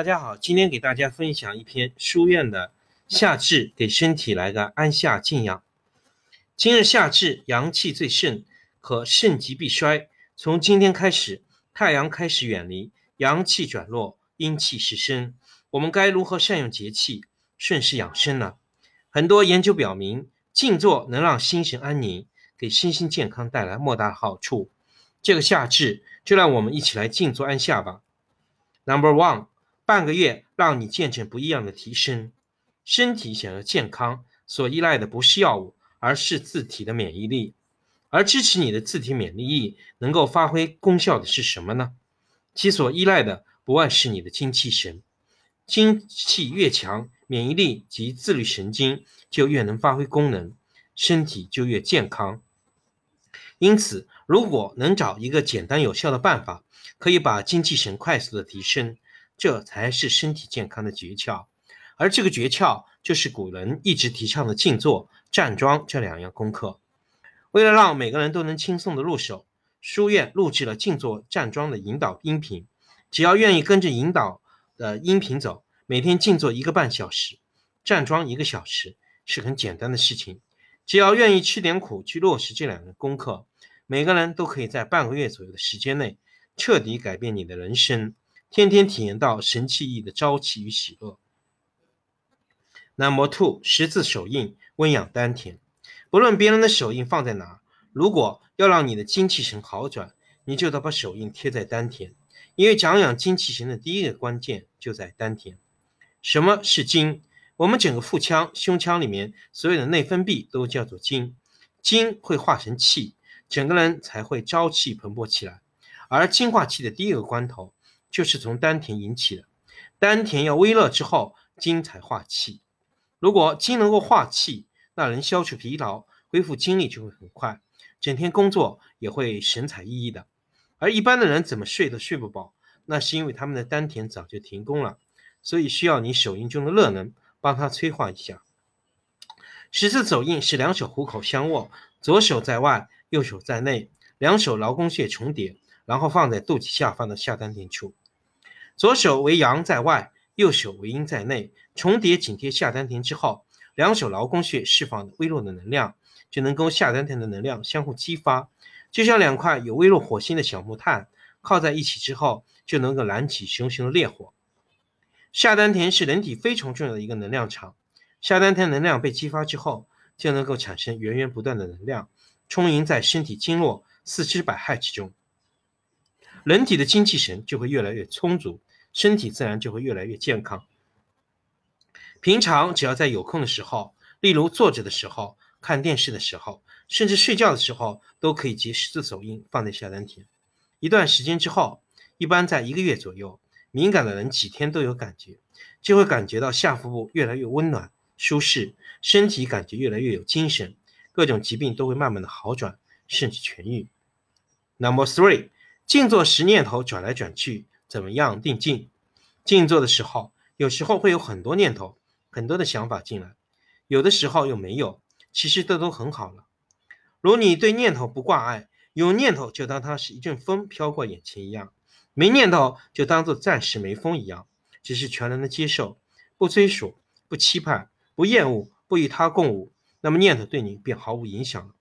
大家好，今天给大家分享一篇书院的夏至，给身体来个安夏静养。今日夏至，阳气最盛，可盛极必衰。从今天开始，太阳开始远离，阳气转弱，阴气失生。我们该如何善用节气，顺势养生呢？很多研究表明，静坐能让心神安宁，给身心健康带来莫大的好处。这个夏至，就让我们一起来静坐安夏吧。Number one。半个月让你见证不一样的提升。身体想要健康，所依赖的不是药物，而是自体的免疫力。而支持你的自体免疫力能够发挥功效的是什么呢？其所依赖的不外是你的精气神。精气越强，免疫力及自律神经就越能发挥功能，身体就越健康。因此，如果能找一个简单有效的办法，可以把精气神快速的提升。这才是身体健康的诀窍，而这个诀窍就是古人一直提倡的静坐、站桩这两样功课。为了让每个人都能轻松的入手，书院录制了静坐、站桩的引导音频。只要愿意跟着引导的音频走，每天静坐一个半小时，站桩一个小时，是很简单的事情。只要愿意吃点苦去落实这两个功课，每个人都可以在半个月左右的时间内，彻底改变你的人生。天天体验到神气意的朝气与喜乐。Number two，十字手印温养丹田。不论别人的手印放在哪，如果要让你的精气神好转，你就得把手印贴在丹田。因为长养精气神的第一个关键就在丹田。什么是精？我们整个腹腔、胸腔里面所有的内分泌都叫做精，精会化成气，整个人才会朝气蓬勃起来。而精化气的第一个关头。就是从丹田引起的，丹田要微热之后，精才化气。如果精能够化气，那人消除疲劳，恢复精力就会很快，整天工作也会神采奕奕的。而一般的人怎么睡都睡不饱，那是因为他们的丹田早就停工了，所以需要你手印中的热能帮他催化一下。十字走印是两手虎口相握，左手在外，右手在内，两手劳宫穴重叠，然后放在肚脐下方的下丹田处。左手为阳在外，右手为阴在内，重叠紧贴下丹田之后，两手劳宫穴释放微弱的能量，就能够下丹田的能量相互激发，就像两块有微弱火星的小木炭靠在一起之后，就能够燃起熊熊的烈火。下丹田是人体非常重要的一个能量场，下丹田能量被激发之后，就能够产生源源不断的能量，充盈在身体经络、四肢百骸之中，人体的精气神就会越来越充足。身体自然就会越来越健康。平常只要在有空的时候，例如坐着的时候、看电视的时候，甚至睡觉的时候，都可以结十字手印放在下丹田。一段时间之后，一般在一个月左右，敏感的人几天都有感觉，就会感觉到下腹部越来越温暖、舒适，身体感觉越来越有精神，各种疾病都会慢慢的好转，甚至痊愈。Number three，静坐时念头转来转去。怎么样定静？静坐的时候，有时候会有很多念头、很多的想法进来，有的时候又没有。其实这都很好了。如你对念头不挂碍，有念头就当它是一阵风飘过眼前一样，没念头就当做暂时没风一样，只是全然的接受，不追索，不期盼，不厌恶，不与他共舞，那么念头对你便毫无影响了。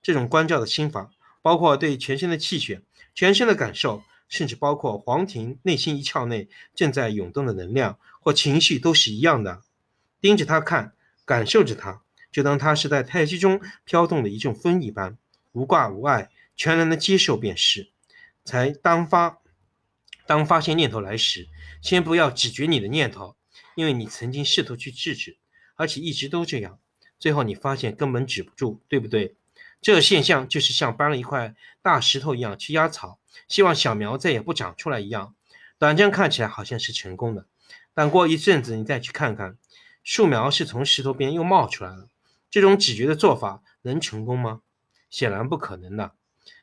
这种关照的心法，包括对全身的气血、全身的感受。甚至包括黄庭内心一窍内正在涌动的能量或情绪都是一样的，盯着它看，感受着它，就当它是在太极中飘动的一阵风一般，无挂无碍，全然的接受便是。才当发，当发现念头来时，先不要止绝你的念头，因为你曾经试图去制止，而且一直都这样，最后你发现根本止不住，对不对？这个现象就是像搬了一块大石头一样去压草。希望小苗再也不长出来一样，短暂看起来好像是成功的，但过一阵子你再去看看，树苗是从石头边又冒出来了。这种止绝的做法能成功吗？显然不可能的。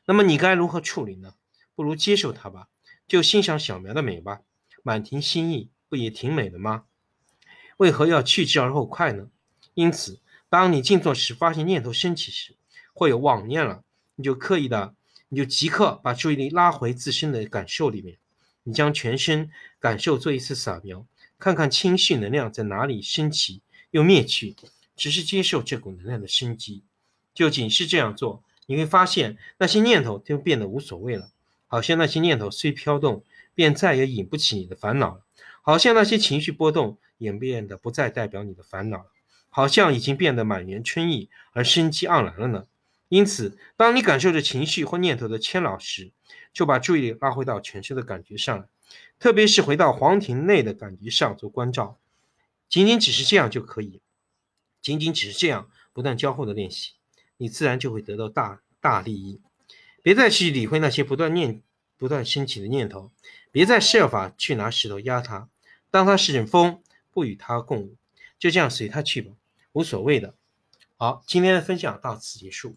那么你该如何处理呢？不如接受它吧，就欣赏小苗的美吧。满庭新意不也挺美的吗？为何要去之而后快呢？因此，当你静坐时发现念头升起时，会有妄念了，你就刻意的。你就即刻把注意力拉回自身的感受里面，你将全身感受做一次扫描，看看情绪能量在哪里升起又灭去，只是接受这股能量的升级。就仅是这样做，你会发现那些念头就变得无所谓了，好像那些念头虽飘动，便再也引不起你的烦恼了；好像那些情绪波动也变得不再代表你的烦恼了，好像已经变得满园春意而生机盎然了呢。因此，当你感受着情绪或念头的牵扰时，就把注意力拉回到全身的感觉上来，特别是回到黄庭内的感觉上做关照。仅仅只是这样就可以，仅仅只是这样不断交互的练习，你自然就会得到大大利益。别再去理会那些不断念、不断升起的念头，别再设法去拿石头压它，当它是阵风，不与它共舞，就这样随它去吧，无所谓的。好，今天的分享到此结束。